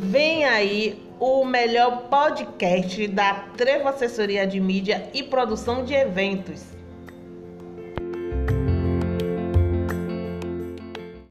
Vem aí o melhor podcast da Trevo Assessoria de Mídia e Produção de Eventos.